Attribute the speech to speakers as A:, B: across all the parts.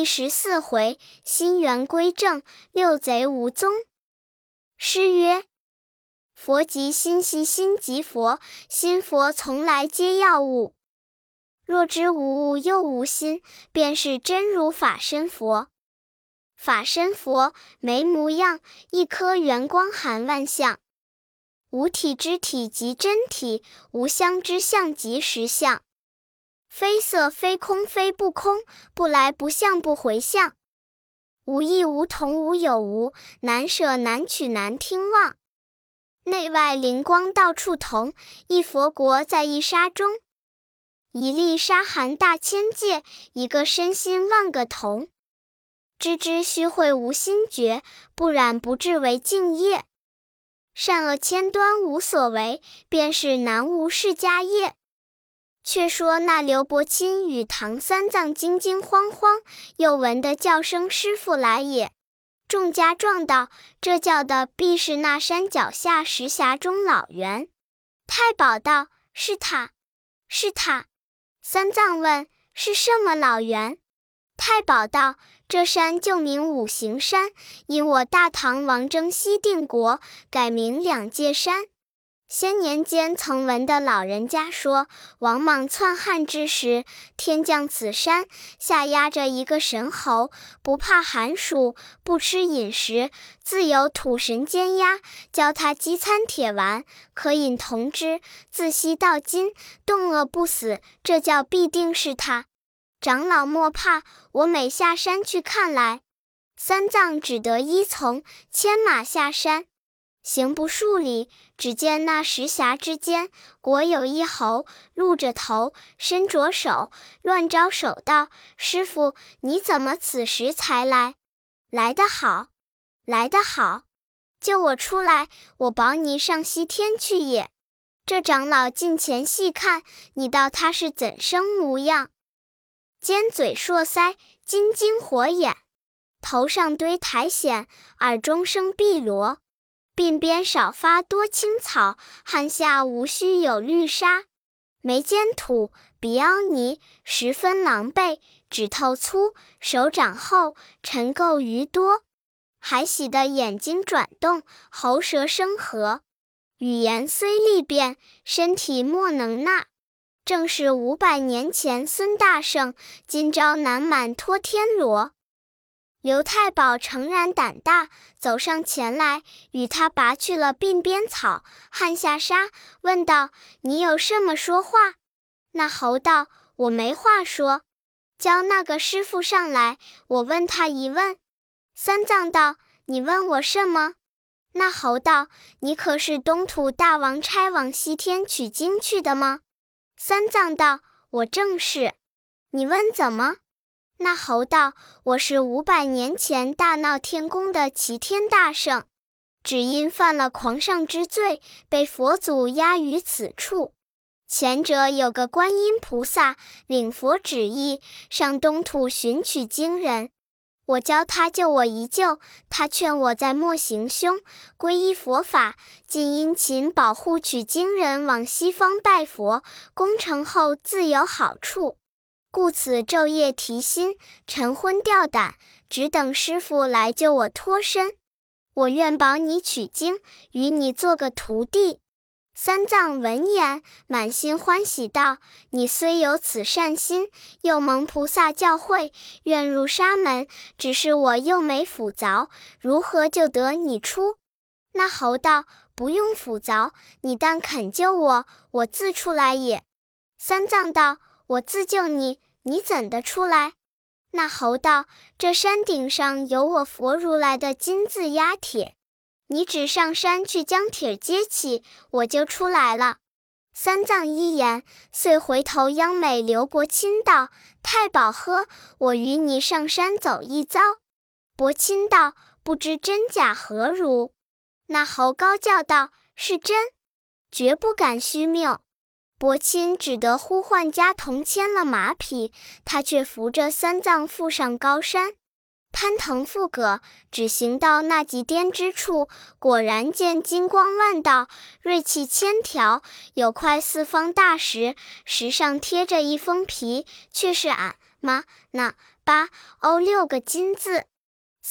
A: 第十四回，心元归正，六贼无踪。诗曰：佛即心兮心即佛，心佛从来皆要物。若知无物又无心，便是真如法身佛。法身佛没模样，一颗圆光含万象。无体之体即真体，无相之相即实相。非色非空非不空，不来不向不回向，无异无同无有无，难舍难取难听望。内外灵光到处同，一佛国在一沙中。一粒沙含大千界，一个身心万个同。知之虚会无心觉，不染不至为净业。善恶千端无所为，便是南无释迦业。却说那刘伯钦与唐三藏惊惊慌慌，又闻得叫声：“师傅来也！”众家撞道：“这叫的必是那山脚下石匣中老猿。”太保道：“是他，是他。”三藏问：“是什么老猿？”太保道：“这山就名五行山，因我大唐王征西定国，改名两界山。”先年间曾闻的老人家说，王莽篡汉之时，天降此山下压着一个神猴，不怕寒暑，不吃饮食，自有土神监压，教他饥餐铁丸，可饮同之，自昔到今，冻饿不死。这叫必定是他。长老莫怕，我每下山去看来。三藏只得依从，牵马下山。行不数里，只见那石匣之间，果有一猴，露着头，伸着手，乱招手道：“师傅，你怎么此时才来？来得好，来得好！救我出来，我保你上西天去也。”这长老近前细看，你道他是怎生模样？尖嘴硕腮，金睛火眼，头上堆苔藓，耳中生碧螺。鬓边少发多青草，汗下无须有绿纱。眉间土，鼻凹泥，十分狼狈。指头粗，手掌厚，尘垢余多。还喜得眼睛转动，喉舌生合。语言虽利变，身体莫能纳。正是五百年前孙大圣，今朝南满托天罗。刘太保诚然胆大，走上前来，与他拔去了鬓边草，汗下沙，问道：“你有什么说话？”那猴道：“我没话说，叫那个师傅上来，我问他一问。”三藏道：“你问我什么？”那猴道：“你可是东土大王差往西天取经去的吗？”三藏道：“我正是。”你问怎么？那猴道：“我是五百年前大闹天宫的齐天大圣，只因犯了狂上之罪，被佛祖压于此处。前者有个观音菩萨，领佛旨意上东土寻取经人，我教他救我一救，他劝我再莫行凶，皈依佛法，尽殷勤保护取经人往西方拜佛，功成后自有好处。”故此昼夜提心，晨昏吊胆，只等师傅来救我脱身。我愿保你取经，与你做个徒弟。三藏闻言，满心欢喜道：“你虽有此善心，又蒙菩萨教诲，愿入沙门。只是我又没斧凿，如何救得你出？”那猴道：“不用斧凿，你但肯救我，我自出来也。”三藏道。我自救你，你怎的出来？那猴道：“这山顶上有我佛如来的金字压铁，你只上山去将铁接起，我就出来了。”三藏一言，遂回头央美刘伯钦道：“太保呵，我与你上山走一遭。”伯钦道：“不知真假何如？”那猴高叫道：“是真，绝不敢虚谬。”伯钦只得呼唤家童牵了马匹，他却扶着三藏赴上高山，攀藤附葛，只行到那极巅之处，果然见金光万道，锐气千条，有块四方大石，石上贴着一封皮，却是俺妈那八欧六个金字。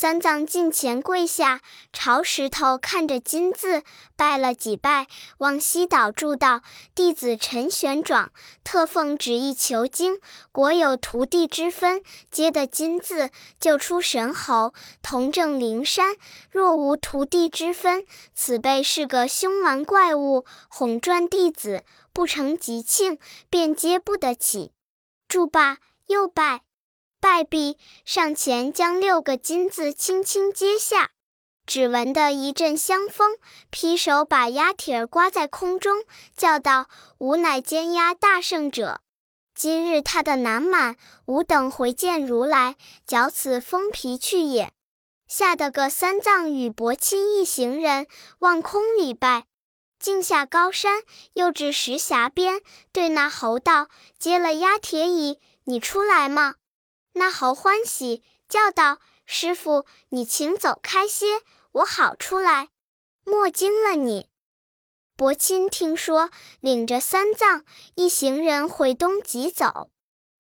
A: 三藏近前跪下，朝石头看着金字，拜了几拜，往西祷祝道：“弟子陈玄奘，特奉旨意求经。果有徒弟之分，接得金字，救出神猴，同证灵山；若无徒弟之分，此辈是个凶顽怪物，哄赚弟子，不成吉庆，便接不得起。”住罢，又拜。拜毕，上前将六个金字轻轻接下，只闻得一阵香风，劈手把鸭蹄儿刮在空中，叫道：“吾乃监押大圣者，今日他的难满，吾等回见如来，缴此封皮去也。”吓得个三藏与伯钦一行人望空礼拜，径下高山，又至石峡边，对那猴道：“接了鸭铁矣，你出来吗？”那猴欢喜，叫道：“师傅，你请走开些，我好出来。莫惊了你。”伯钦听说，领着三藏一行人回东极走，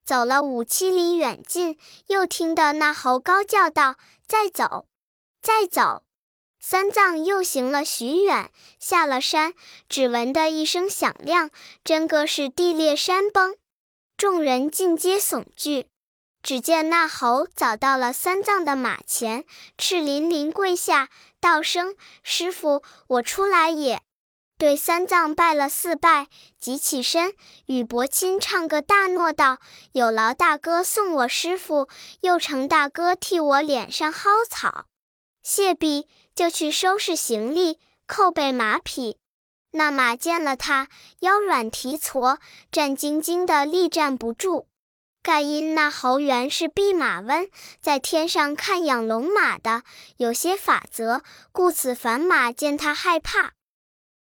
A: 走了五七里远近，又听得那猴高叫道：“再走，再走！”三藏又行了许远，下了山，只闻得一声响亮，真个是地裂山崩，众人尽皆悚惧。只见那猴早到了三藏的马前，赤淋淋跪下，道声：“师傅，我出来也。”对三藏拜了四拜，即起身与伯钦唱个大诺道：“有劳大哥送我师傅，又承大哥替我脸上薅草。”谢毕，就去收拾行李，扣备马匹。那马见了他，腰软蹄矬，战兢兢的立站不住。盖因那猴原是弼马温，在天上看养龙马的，有些法则，故此凡马见他害怕。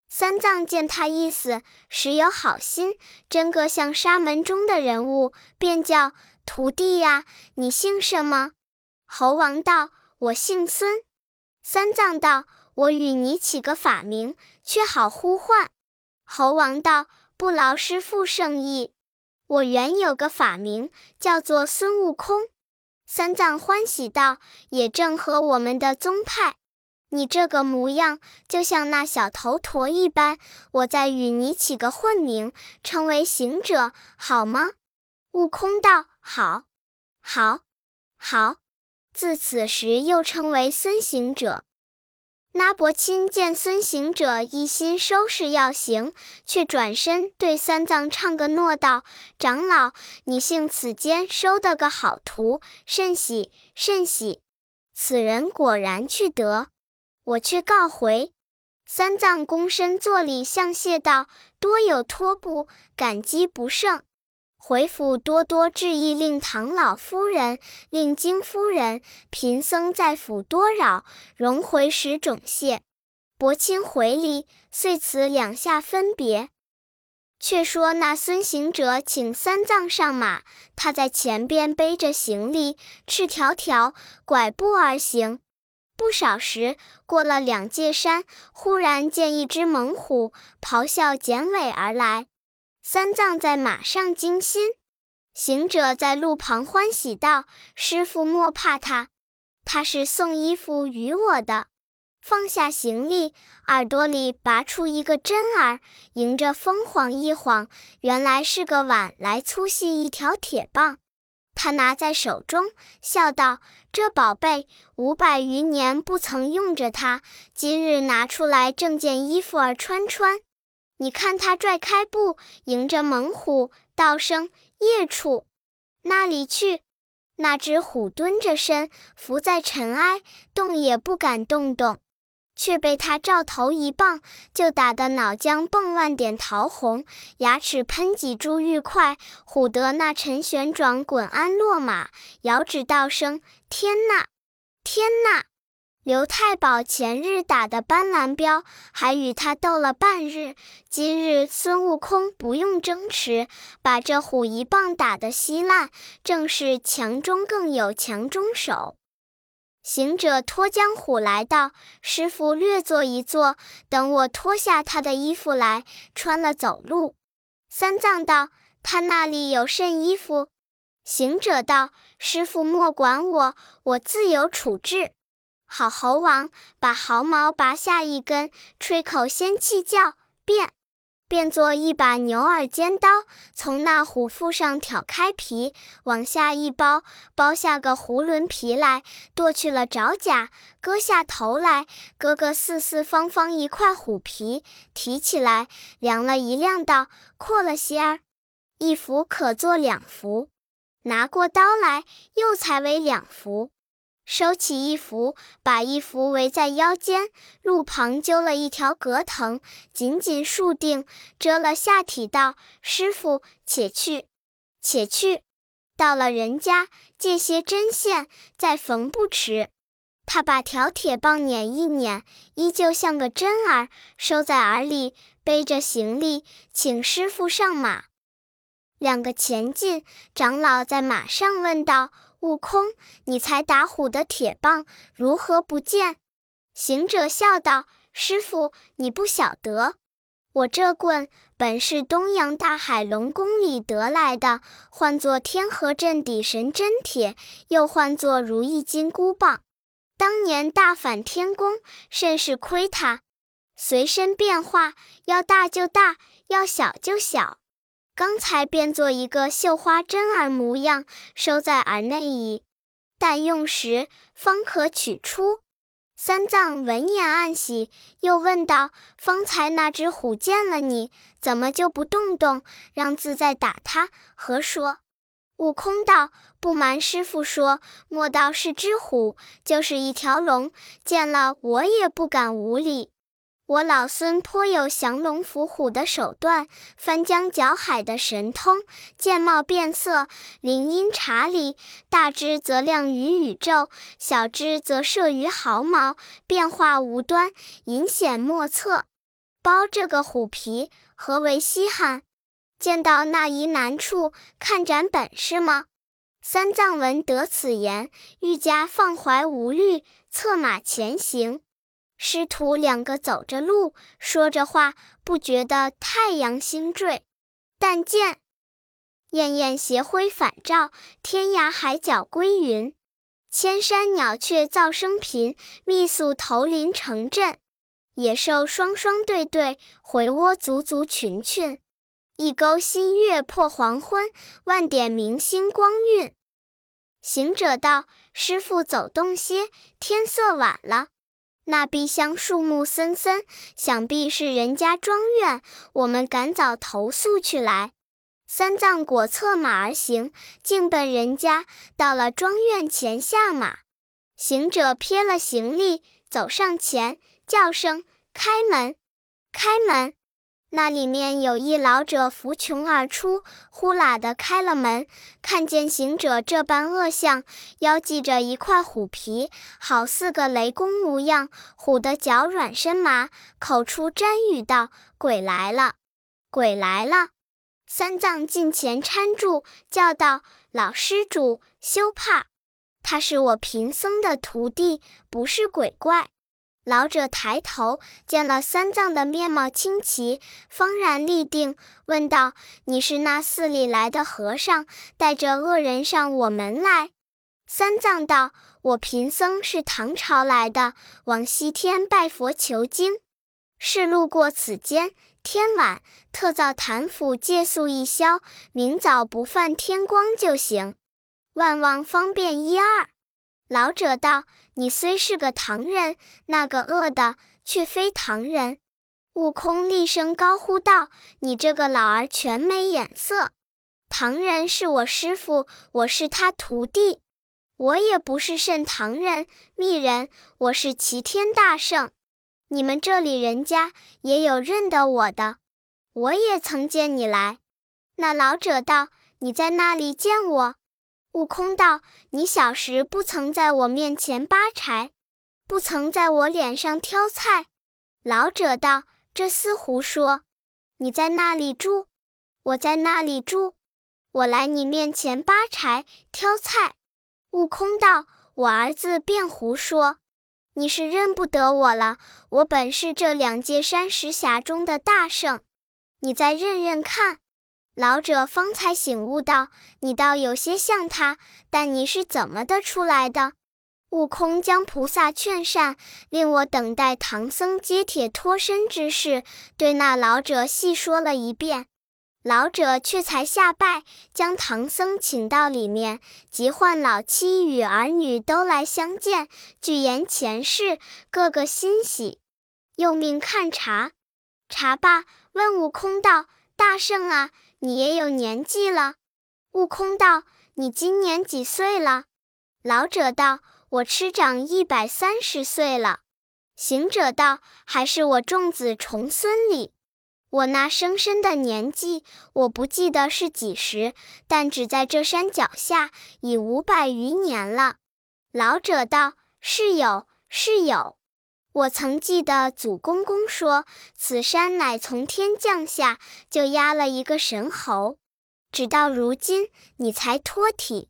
A: 三藏见他意思，实有好心，真个像沙门中的人物，便叫徒弟呀，你姓什么？猴王道：我姓孙。三藏道：我与你起个法名，却好呼唤。猴王道：不劳师父圣意。我原有个法名，叫做孙悟空。三藏欢喜道：“也正合我们的宗派。你这个模样，就像那小头陀一般。我再与你起个混名，称为行者，好吗？”悟空道：“好，好，好。”自此时又称为孙行者。那伯钦见孙行者一心收拾要行，却转身对三藏唱个诺道：“长老，你幸此间收得个好徒，甚喜甚喜。此人果然去得，我却告回。”三藏躬身作礼，向谢道：“多有托付，感激不胜。”回府多多致意，令唐老夫人、令金夫人、贫僧在府多扰，容回时种谢。伯钦回礼，遂此两下分别。却说那孙行者请三藏上马，他在前边背着行李，赤条条拐步而行。不少时，过了两界山，忽然见一只猛虎咆哮剪尾而来。三藏在马上惊心，行者在路旁欢喜道：“师傅莫怕他，他是送衣服与我的。”放下行李，耳朵里拔出一个针儿，迎着风晃一晃，原来是个碗来粗细一条铁棒。他拿在手中，笑道：“这宝贝五百余年不曾用着它，今日拿出来挣件衣服儿穿穿。”你看他拽开步，迎着猛虎，道声：“夜处，那里去？”那只虎蹲着身，伏在尘埃，动也不敢动动，却被他照头一棒，就打得脑浆迸万点桃红，牙齿喷几珠玉块，唬得那陈玄转滚鞍落马，遥指道声：“天呐，天呐！”刘太保前日打的斑斓镖，还与他斗了半日。今日孙悟空不用争持，把这虎一棒打得稀烂，正是强中更有强中手。行者脱将虎来道：“师傅略坐一坐，等我脱下他的衣服来穿了走路。”三藏道：“他那里有甚衣服？”行者道：“师傅莫管我，我自有处置。”好猴王把毫毛拔下一根，吹口仙气叫变。变作一把牛耳尖刀，从那虎腹上挑开皮，往下一剥，剥下个囫囵皮来，剁去了爪甲，割下头来，割个四四方方一块虎皮，提起来量了一量，道阔了些儿，一幅可做两幅。拿过刀来，又裁为两幅。收起一幅，把一幅围在腰间，路旁揪了一条葛藤，紧紧束定，遮了下体。道：“师傅，且去，且去。到了人家，借些针线，再缝不迟。”他把条铁棒捻一捻，依旧像个针儿，收在耳里，背着行李，请师傅上马。两个前进，长老在马上问道。悟空，你才打虎的铁棒如何不见？行者笑道：“师傅，你不晓得，我这棍本是东洋大海龙宫里得来的，唤作天河镇底神针铁，又唤作如意金箍棒。当年大反天宫，甚是亏它，随身变化，要大就大，要小就小。”刚才变做一个绣花针儿模样，收在耳内矣。待用时方可取出。三藏闻言暗喜，又问道：“方才那只虎见了你，怎么就不动动，让自在打他？何说？”悟空道：“不瞒师傅说，莫道是只虎，就是一条龙，见了我也不敢无礼。”我老孙颇有降龙伏虎的手段，翻江搅海的神通，见貌变色，灵音察理，大之则亮于宇宙，小之则摄于毫毛，变化无端，隐显莫测。包这个虎皮，何为稀罕？见到那疑难处，看展本事吗？三藏闻得此言，愈加放怀无虑，策马前行。师徒两个走着路，说着话，不觉得太阳星坠。但见艳艳斜晖反照，天涯海角归云，千山鸟雀噪声频，密宿头林成阵。野兽双双对对，回窝足足群群。一钩新月破黄昏，万点明星光晕。行者道：“师傅走动些，天色晚了。”那碧香树木森森，想必是人家庄院。我们赶早投宿去来。三藏果策马而行，径奔人家。到了庄院前下马，行者撇了行李，走上前，叫声：“开门，开门！”那里面有一老者扶穷而出，呼啦的开了门，看见行者这般恶相，腰系着一块虎皮，好似个雷公模样，唬得脚软身麻，口出沾语道：“鬼来了，鬼来了！”三藏近前搀住，叫道：“老施主，休怕，他是我贫僧的徒弟，不是鬼怪。”老者抬头见了三藏的面貌清奇，方然立定，问道：“你是那寺里来的和尚，带着恶人上我门来？”三藏道：“我贫僧是唐朝来的，往西天拜佛求经，是路过此间，天晚，特造坛府借宿一宵，明早不犯天光就行，万望方便一二。”老者道。你虽是个唐人，那个恶的却非唐人。悟空厉声高呼道：“你这个老儿全没眼色！唐人是我师傅，我是他徒弟。我也不是甚唐人、密人，我是齐天大圣。你们这里人家也有认得我的，我也曾见你来。”那老者道：“你在那里见我？”悟空道：“你小时不曾在我面前扒柴，不曾在我脸上挑菜。”老者道：“这厮胡说！你在那里住？我在那里住？我来你面前扒柴挑菜。”悟空道：“我儿子便胡说！你是认不得我了。我本是这两界山石峡中的大圣，你再认认看。”老者方才醒悟道：“你倒有些像他，但你是怎么的出来的？”悟空将菩萨劝善，令我等待唐僧接铁脱身之事，对那老者细说了一遍。老者却才下拜，将唐僧请到里面，即唤老妻与儿女都来相见，具言前世，个个欣喜，又命看茶。茶罢，问悟空道：“大圣啊！”你也有年纪了，悟空道：“你今年几岁了？”老者道：“我吃长一百三十岁了。”行者道：“还是我众子重孙里。我那生身的年纪，我不记得是几时，但只在这山脚下已五百余年了。”老者道：“是有，是有。”我曾记得祖公公说，此山乃从天降下，就压了一个神猴。直到如今，你才脱体。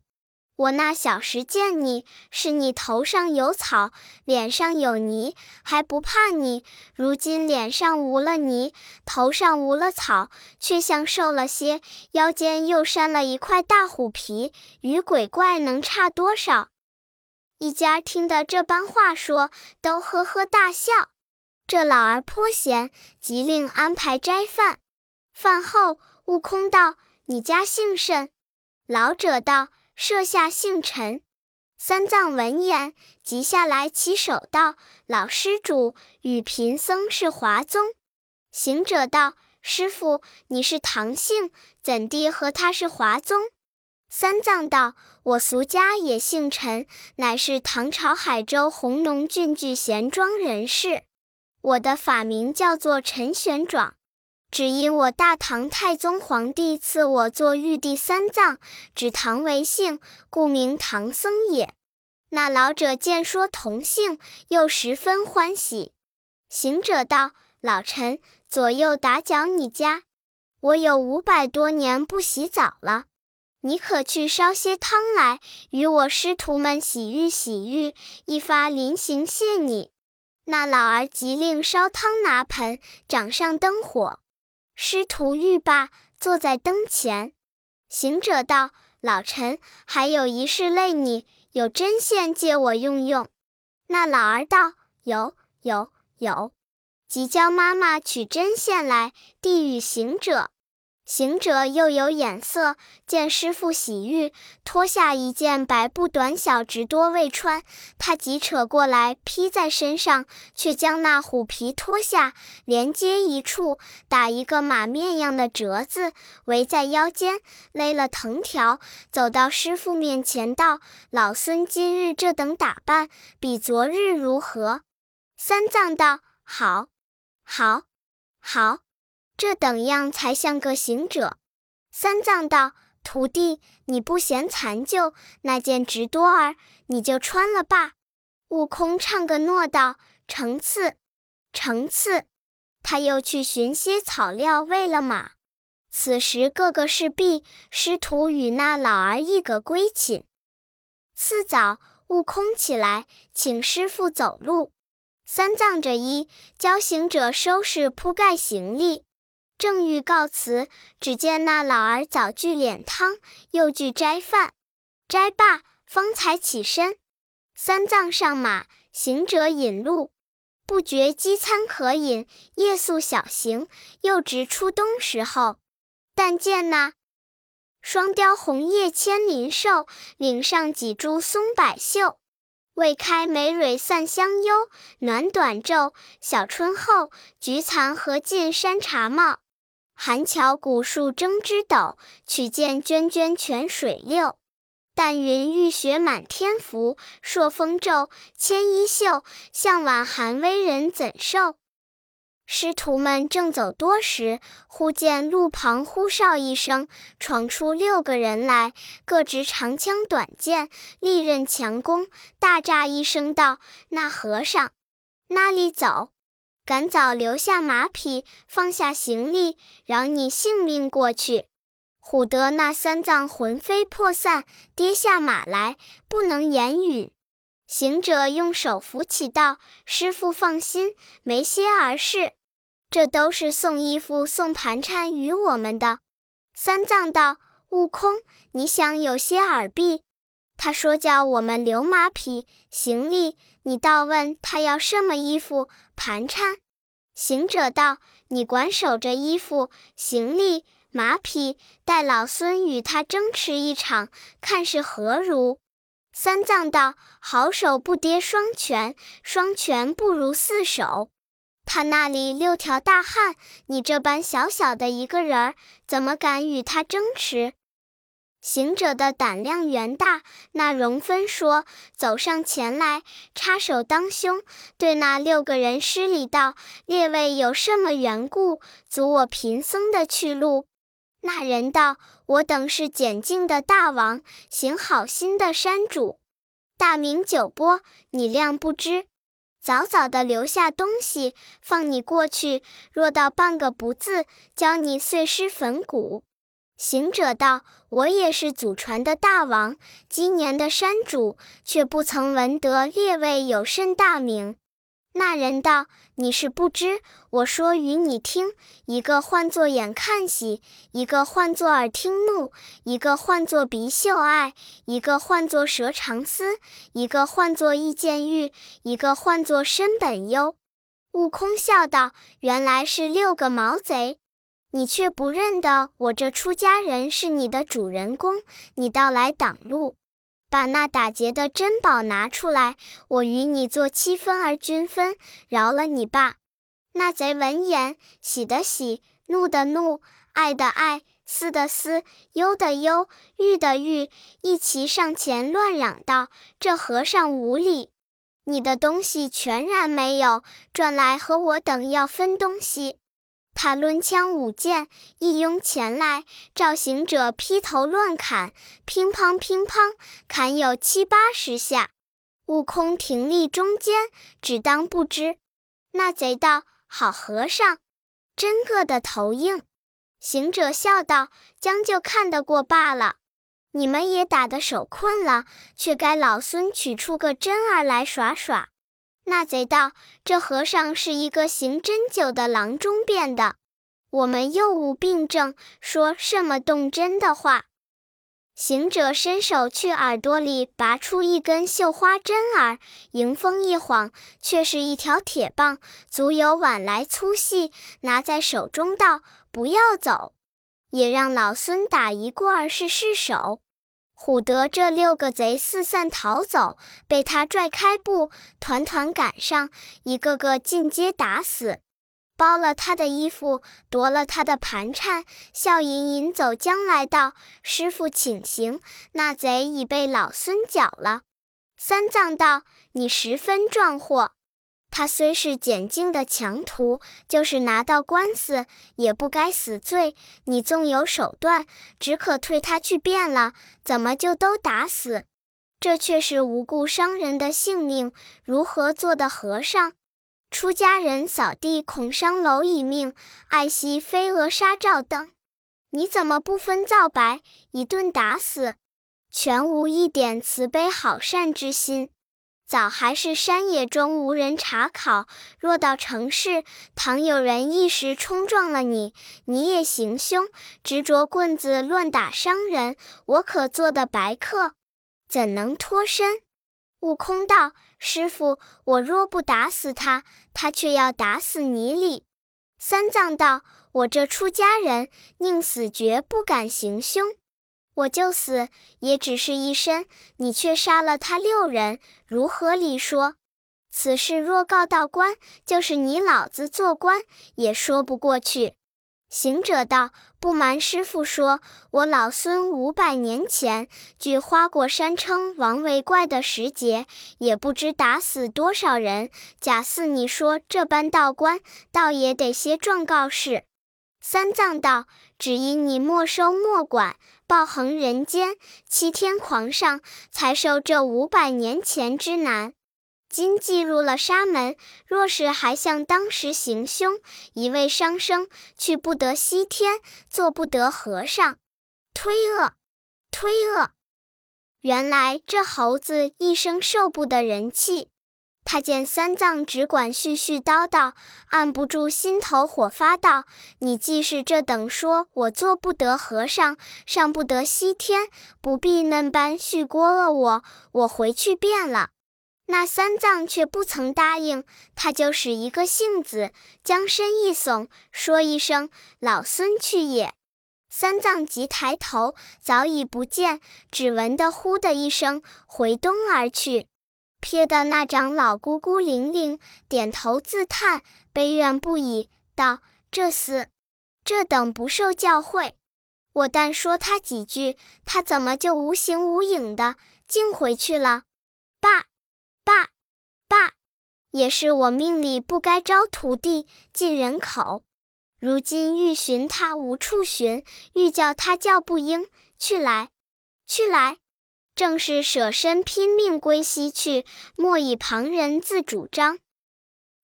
A: 我那小时见你，是你头上有草，脸上有泥，还不怕你；如今脸上无了泥，头上无了草，却像瘦了些，腰间又扇了一块大虎皮，与鬼怪能差多少？一家听得这般话说，都呵呵大笑。这老儿颇闲，即令安排斋饭。饭后，悟空道：“你家姓甚？”老者道：“舍下姓陈。”三藏闻言，即下来起手道：“老施主与贫僧是华宗。”行者道：“师傅，你是唐姓，怎地和他是华宗？”三藏道：“我俗家也姓陈，乃是唐朝海州弘农郡聚贤庄人士。我的法名叫做陈玄奘，只因我大唐太宗皇帝赐我做玉帝三藏，指唐为姓，故名唐僧也。”那老者见说同姓，又十分欢喜。行者道：“老陈，左右打搅你家，我有五百多年不洗澡了。”你可去烧些汤来，与我师徒们洗浴洗浴，一发临行谢你。那老儿即令烧汤拿盆，掌上灯火。师徒浴罢，坐在灯前。行者道：“老臣还有一事累你，有针线借我用用。”那老儿道：“有有有。”即叫妈妈取针线来，递与行者。行者又有眼色，见师傅洗浴，脱下一件白布短小直多未穿，他即扯过来披在身上，却将那虎皮脱下，连接一处，打一个马面样的折子，围在腰间，勒了藤条，走到师傅面前道：“老孙今日这等打扮，比昨日如何？”三藏道：“好，好，好。”这等样才像个行者。三藏道：“徒弟，你不嫌残旧，那件直多儿，你就穿了罢。”悟空唱个诺道：“成次，成次。”他又去寻些草料喂了马。此时个个是婢，师徒与那老儿一个归寝。次早，悟空起来，请师傅走路。三藏着衣，教行者收拾铺盖行李。正欲告辞，只见那老儿早聚脸汤，又聚斋饭，斋罢方才起身。三藏上马，行者引路，不觉饥餐渴饮，夜宿小行。又值初冬时候，但见那双雕红叶千林兽，岭上几株松柏秀，未开梅蕊散香幽，暖短昼，小春后，菊残荷尽山茶茂。寒桥古树争枝斗，曲涧涓涓泉水流。淡云欲雪满天浮，朔风骤，牵衣袖。向晚寒微人怎受？师徒们正走多时，忽见路旁呼哨一声，闯出六个人来，各执长枪短剑，利刃强弓。大喳一声道：“那和尚哪里走？”赶早留下马匹，放下行李，饶你性命过去。唬得那三藏魂飞魄散，跌下马来，不能言语。行者用手扶起道：“师傅放心，没些儿事。这都是送衣服、送盘缠与我们的。”三藏道：“悟空，你想有些耳弊。他说叫我们留马匹行李，你倒问他要什么衣服盘缠。”行者道：“你管守着衣服行李马匹，待老孙与他争持一场，看是何如？”三藏道：“好手不跌双拳，双拳不如四手。”他那里六条大汉，你这般小小的一个人儿，怎么敢与他争持？行者的胆量原大，那容分说，走上前来，插手当胸，对那六个人施礼道：“列位有什么缘故，阻我贫僧的去路？”那人道：“我等是简净的大王，行好心的山主，大名九波，你谅不知。”早早的留下东西，放你过去。若到半个不字，教你碎尸粉骨。行者道：“我也是祖传的大王，今年的山主，却不曾闻得列位有甚大名。”那人道：“你是不知，我说与你听。一个唤作眼看喜，一个唤作耳听怒，一个唤作鼻嗅爱，一个唤作舌长思，一个唤作意见欲，一个唤作身本优。”悟空笑道：“原来是六个毛贼，你却不认得我这出家人是你的主人公，你倒来挡路。”把那打劫的珍宝拿出来，我与你做七分而均分，饶了你吧。那贼闻言，喜的喜，怒的怒，爱的爱，思的思，忧的忧，欲的欲，一齐上前乱嚷道：“这和尚无礼！你的东西全然没有，转来和我等要分东西。”他抡枪舞剑，一拥前来，照行者劈头乱砍，乒乓乒乓，砍有七八十下。悟空停立中间，只当不知。那贼道：“好和尚，真个的头硬。”行者笑道：“将就看得过罢了。你们也打得手困了，却该老孙取出个真儿来耍耍。”那贼道：“这和尚是一个行针灸的郎中变的，我们又无病症，说什么动针的话？”行者伸手去耳朵里拔出一根绣花针儿，迎风一晃，却是一条铁棒，足有碗来粗细，拿在手中道：“不要走，也让老孙打一棍儿试试手。”唬得这六个贼四散逃走，被他拽开步，团团赶上，一个个尽皆打死，剥了他的衣服，夺了他的盘缠，笑吟吟走将来道：“师傅请行，那贼已被老孙缴了。”三藏道：“你十分壮阔。”他虽是简净的强徒，就是拿到官司，也不该死罪。你纵有手段，只可退他去便了，怎么就都打死？这却是无故伤人的性命，如何做的和尚？出家人扫地恐伤蝼蚁命，爱惜飞蛾杀照灯。你怎么不分皂白，一顿打死，全无一点慈悲好善之心？早还是山野中无人查考，若到城市，倘有人一时冲撞了你，你也行凶，执着棍子乱打伤人，我可做的白客，怎能脱身？悟空道：“师傅，我若不打死他，他却要打死你哩。”三藏道：“我这出家人，宁死绝不敢行凶。”我就死，也只是一身，你却杀了他六人，如何理说？此事若告到官，就是你老子做官，也说不过去。行者道：“不瞒师傅说，我老孙五百年前据花果山称王为怪的时节，也不知打死多少人。假似你说这般道官，倒也得些状告事。”三藏道：“只因你没收莫管。”暴横人间，欺天狂上，才受这五百年前之难。今既入了沙门，若是还像当时行凶，一味伤生，去不得西天，做不得和尚。推恶，推恶！原来这猴子一生受不得人气。他见三藏只管絮絮叨叨，按不住心头火，发道：“你既是这等说，我做不得和尚，上不得西天，不必嫩般絮聒了我，我回去便了。”那三藏却不曾答应，他就使一个性子，将身一耸，说一声：“老孙去也。”三藏急抬头，早已不见，只闻得“呼”的一声，回东而去。瞥得那长老孤孤零零，点头自叹，悲怨不已，道：“这厮，这等不受教诲，我但说他几句，他怎么就无形无影的，竟回去了？爸，爸，爸！也是我命里不该招徒弟进人口，如今欲寻他无处寻，欲叫他叫不应，去来，去来！”正是舍身拼命归西去，莫以旁人自主张。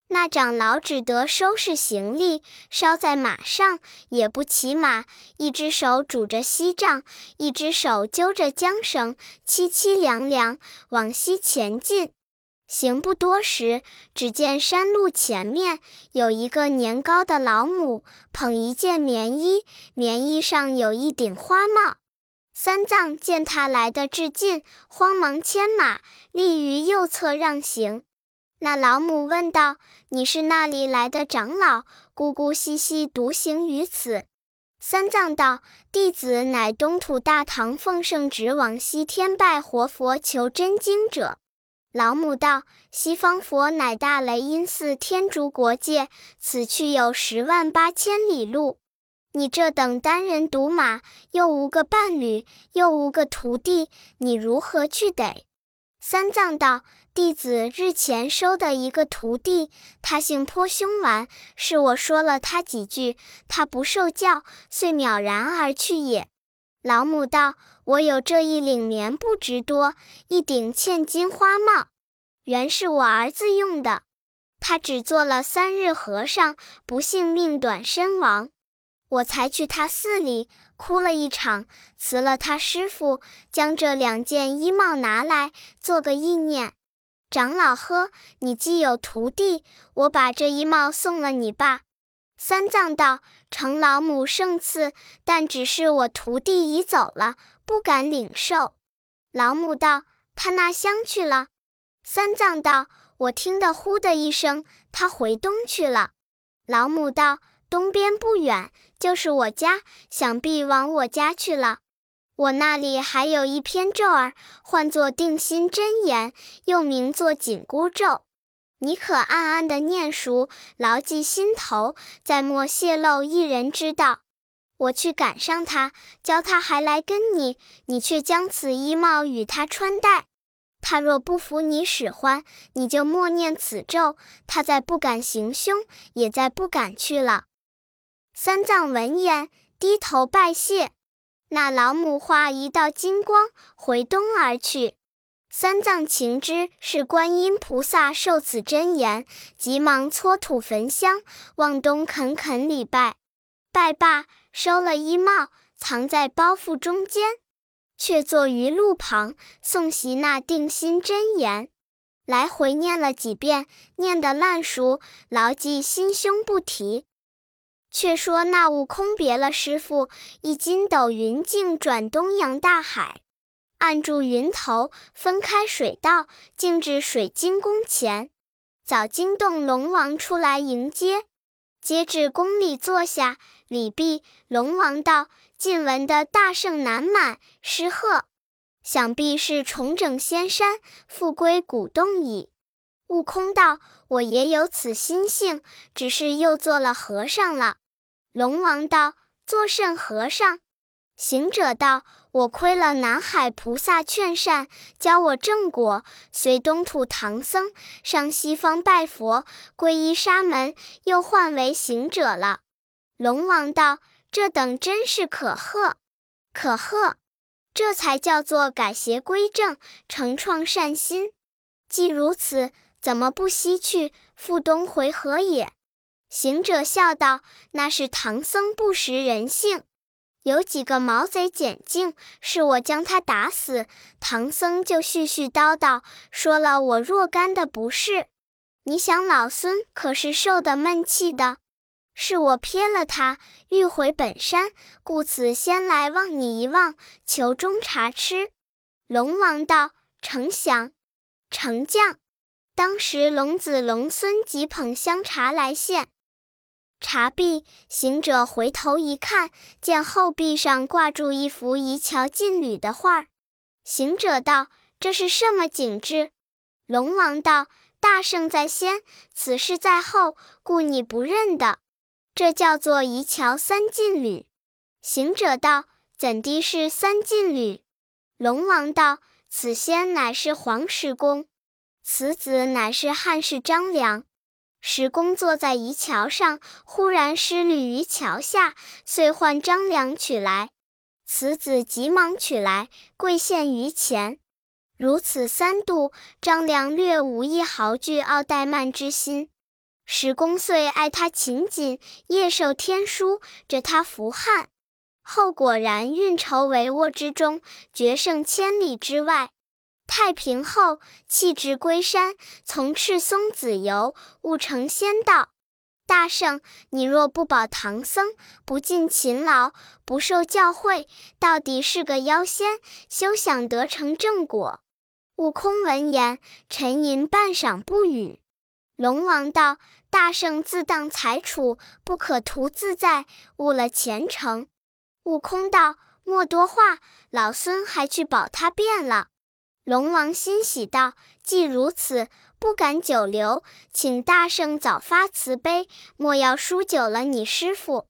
A: 那长老只得收拾行李，捎在马上，也不骑马，一只手拄着锡杖，一只手揪着缰绳，凄凄凉凉往西前进。行不多时，只见山路前面有一个年高的老母，捧一件棉衣，棉衣上有一顶花帽。三藏见他来得至近，慌忙牵马，立于右侧让行。那老母问道：“你是那里来的长老？孤孤兮兮独行于此？”三藏道：“弟子乃东土大唐奉圣旨往西天拜活佛求真经者。”老母道：“西方佛乃大雷音寺天竺国界，此去有十万八千里路。”你这等单人独马，又无个伴侣，又无个徒弟，你如何去得？三藏道：“弟子日前收的一个徒弟，他性颇凶顽，是我说了他几句，他不受教，遂渺然而去也。”老母道：“我有这一领棉布直多，一顶嵌金花帽，原是我儿子用的，他只做了三日和尚，不幸命短身亡。”我才去他寺里哭了一场，辞了他师傅，将这两件衣帽拿来做个意念。长老呵，你既有徒弟，我把这衣帽送了你吧。三藏道：“承老母圣赐，但只是我徒弟已走了，不敢领受。”老母道：“他那乡去了？”三藏道：“我听得呼的一声，他回东去了。”老母道：“东边不远。”就是我家，想必往我家去了。我那里还有一篇咒儿，唤作定心真言，又名作紧箍咒。你可暗暗的念熟，牢记心头，再莫泄露一人知道。我去赶上他，教他还来跟你，你却将此衣帽与他穿戴。他若不服你使唤，你就默念此咒，他再不敢行凶，也再不敢去了。三藏闻言，低头拜谢。那老母化一道金光，回东而去。三藏情知是观音菩萨授此真言，急忙搓土焚香，往东恳恳礼拜。拜罢，收了衣帽，藏在包袱中间，却坐于路旁，诵习那定心真言，来回念了几遍，念得烂熟，牢记心胸，不提。却说那悟空别了师傅，一筋斗云径转东洋大海，按住云头，分开水道，径至水晶宫前。早惊动龙王出来迎接，接至宫里坐下，礼毕。龙王道：“近闻的大圣南满，失贺，想必是重整仙山，复归古洞矣。”悟空道：“我也有此心性，只是又做了和尚了。”龙王道：“作甚和尚？”行者道：“我亏了南海菩萨劝善，教我正果，随东土唐僧上西方拜佛，皈依沙门，又换为行者了。”龙王道：“这等真是可贺，可贺！这才叫做改邪归正，成创善心。既如此，怎么不西去，复东回何也？”行者笑道：“那是唐僧不识人性，有几个毛贼捡净，是我将他打死。唐僧就絮絮叨叨说了我若干的不是。你想老孙可是受的闷气的，是我撇了他，欲回本山，故此先来望你一望，求中茶吃。龙王道：丞相，丞将。当时龙子龙孙即捧香茶来献。茶壁，行者回头一看，见后壁上挂住一幅移桥进旅的画。行者道：“这是什么景致？”龙王道：“大圣在先，此事在后，故你不认得。这叫做移桥三进旅。”行者道：“怎的是三进旅？”龙王道：“此仙乃是黄石公，此子乃是汉室张良。”石公坐在移桥上，忽然失履于桥下，遂唤张良取来。此子急忙取来，跪献于前。如此三度，张良略无一毫惧傲怠慢之心。石公遂爱他勤谨，夜受天书，着他服汉。后果然运筹帷幄之中，决胜千里之外。太平后，弃职归山，从赤松子游，悟成仙道。大圣，你若不保唐僧，不尽勤劳，不受教诲，到底是个妖仙，休想得成正果。悟空闻言，沉吟半晌，不语。龙王道：“大圣自当裁处，不可图自在，误了前程。”悟空道：“莫多话，老孙还去保他变了。”龙王欣喜道：“既如此，不敢久留，请大圣早发慈悲，莫要输久了你师傅。”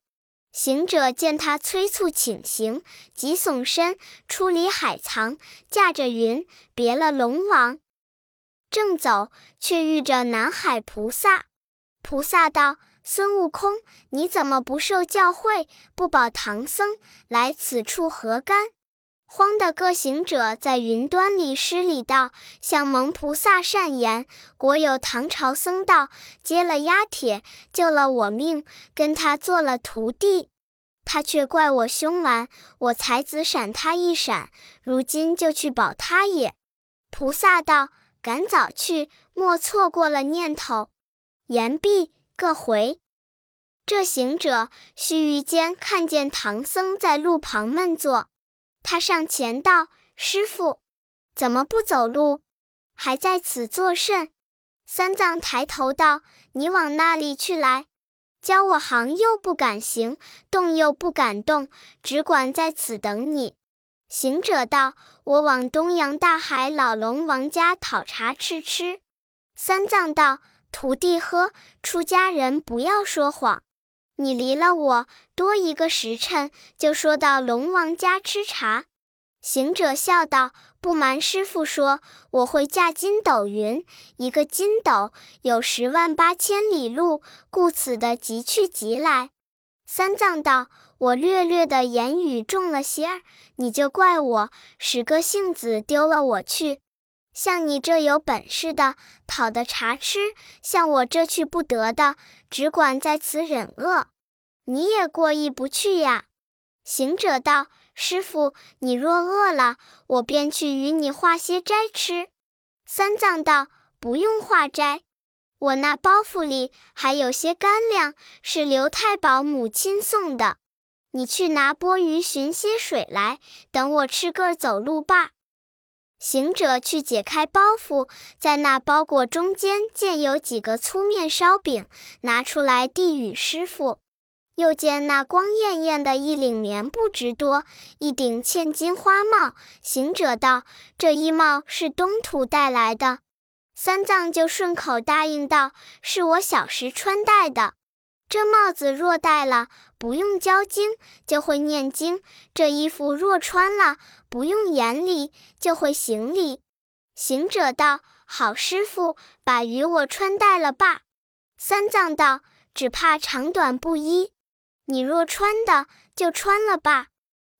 A: 行者见他催促请行，即耸身出离海藏，驾着云别了龙王。正走，却遇着南海菩萨。菩萨道：“孙悟空，你怎么不受教诲，不保唐僧，来此处何干？”慌的各行者在云端里施礼道：“向蒙菩萨善言，国有唐朝僧道接了压帖，救了我命，跟他做了徒弟。他却怪我凶顽，我才子闪他一闪，如今就去保他也。”菩萨道：“赶早去，莫错过了念头。”言毕，各回。这行者须臾间看见唐僧在路旁闷坐。他上前道：“师傅，怎么不走路，还在此作甚？”三藏抬头道：“你往那里去来？教我行又不敢行，动又不敢动，只管在此等你。”行者道：“我往东洋大海老龙王家讨茶吃吃。”三藏道：“徒弟呵，出家人不要说谎。”你离了我多一个时辰，就说到龙王家吃茶。行者笑道：“不瞒师傅说，我会驾筋斗云，一个筋斗有十万八千里路，故此的急去急来。”三藏道：“我略略的言语重了些儿，你就怪我使个性子丢了我去。像你这有本事的，讨的茶吃；像我这去不得的。”只管在此忍饿，你也过意不去呀。行者道：“师傅，你若饿了，我便去与你化些斋吃。”三藏道：“不用化斋，我那包袱里还有些干粮，是刘太保母亲送的。你去拿钵盂寻些水来，等我吃个走路罢。”行者去解开包袱，在那包裹中间见有几个粗面烧饼，拿出来递与师傅。又见那光艳艳的一领棉布直多，一顶嵌金花帽。行者道：“这衣帽是东土带来的。”三藏就顺口答应道：“是我小时穿戴的。这帽子若戴了，不用教经，就会念经；这衣服若穿了，不用言礼，就会行礼。行者道：“好师傅，把与我穿戴了吧。”三藏道：“只怕长短不一，你若穿的，就穿了吧。”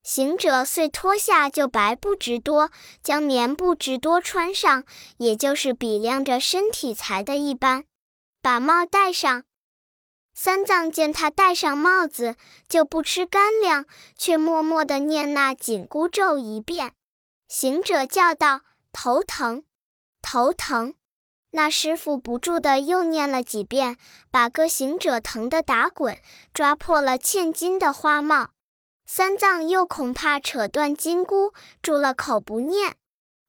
A: 行者遂脱下就白布直多，将棉布直多穿上，也就是比量着身体裁的一般，把帽戴上。三藏见他戴上帽子，就不吃干粮，却默默地念那紧箍咒一遍。行者叫道：“头疼，头疼！”那师傅不住地又念了几遍，把个行者疼得打滚，抓破了嵌金的花帽。三藏又恐怕扯断金箍，住了口不念。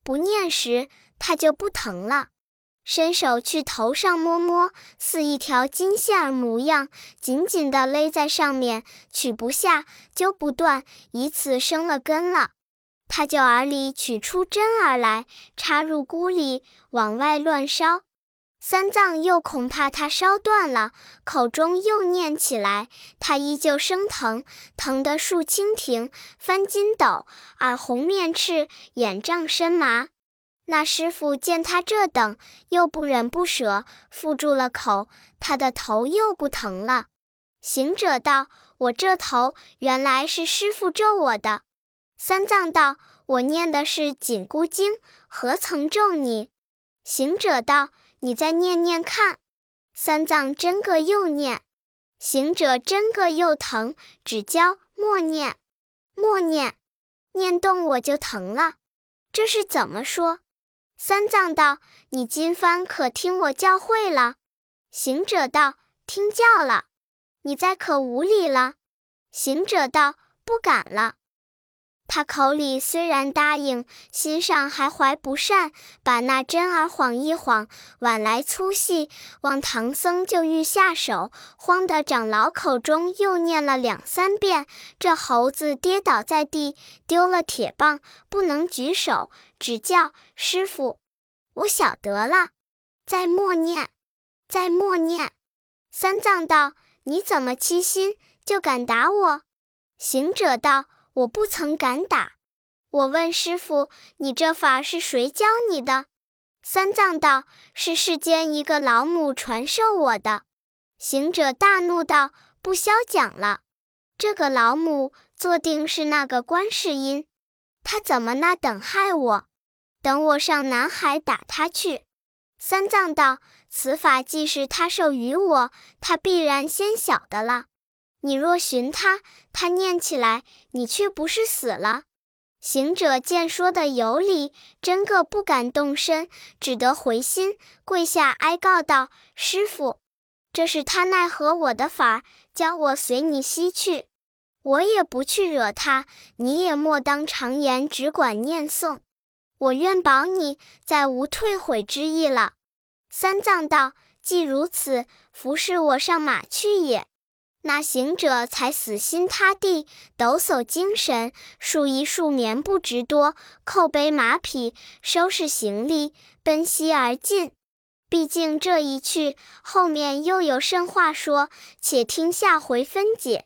A: 不念时，他就不疼了。伸手去头上摸摸，似一条金线儿模样，紧紧地勒在上面，取不下，揪不断，以此生了根了。他就耳里取出针儿来，插入箍里，往外乱烧。三藏又恐怕他烧断了，口中又念起来，他依旧生疼，疼得竖蜻蜓，翻筋斗，耳红面赤，眼胀身麻。那师傅见他这等，又不忍不舍，缚住了口，他的头又不疼了。行者道：“我这头原来是师傅咒我的。”三藏道：“我念的是紧箍经，何曾咒你？”行者道：“你再念念看。”三藏真个又念，行者真个又疼，只教默念，默念，念动我就疼了。这是怎么说？三藏道：“你今番可听我教诲了？”行者道：“听教了。”你再可无礼了？行者道：“不敢了。”他口里虽然答应，心上还怀不善，把那针儿晃一晃，挽来粗细，望唐僧就欲下手，慌得长老口中又念了两三遍。这猴子跌倒在地，丢了铁棒，不能举手。只叫师傅，我晓得了，再默念，再默念。三藏道：“你怎么欺心，就敢打我？”行者道：“我不曾敢打。我问师傅，你这法是谁教你的？”三藏道：“是世间一个老母传授我的。”行者大怒道：“不消讲了！这个老母，坐定是那个观世音，他怎么那等害我？”等我上南海打他去。三藏道：“此法既是他授予我，他必然先晓得了。你若寻他，他念起来，你却不是死了。”行者见说的有理，真个不敢动身，只得回心，跪下哀告道：“师傅，这是他奈何我的法，教我随你西去。我也不去惹他，你也莫当常言，只管念诵。”我愿保你，再无退悔之意了。三藏道：“既如此，服侍我上马去也。”那行者才死心塌地，抖擞精神，数一数棉不值多，扣背马匹，收拾行李，奔西而进。毕竟这一去，后面又有甚话说，且听下回分解。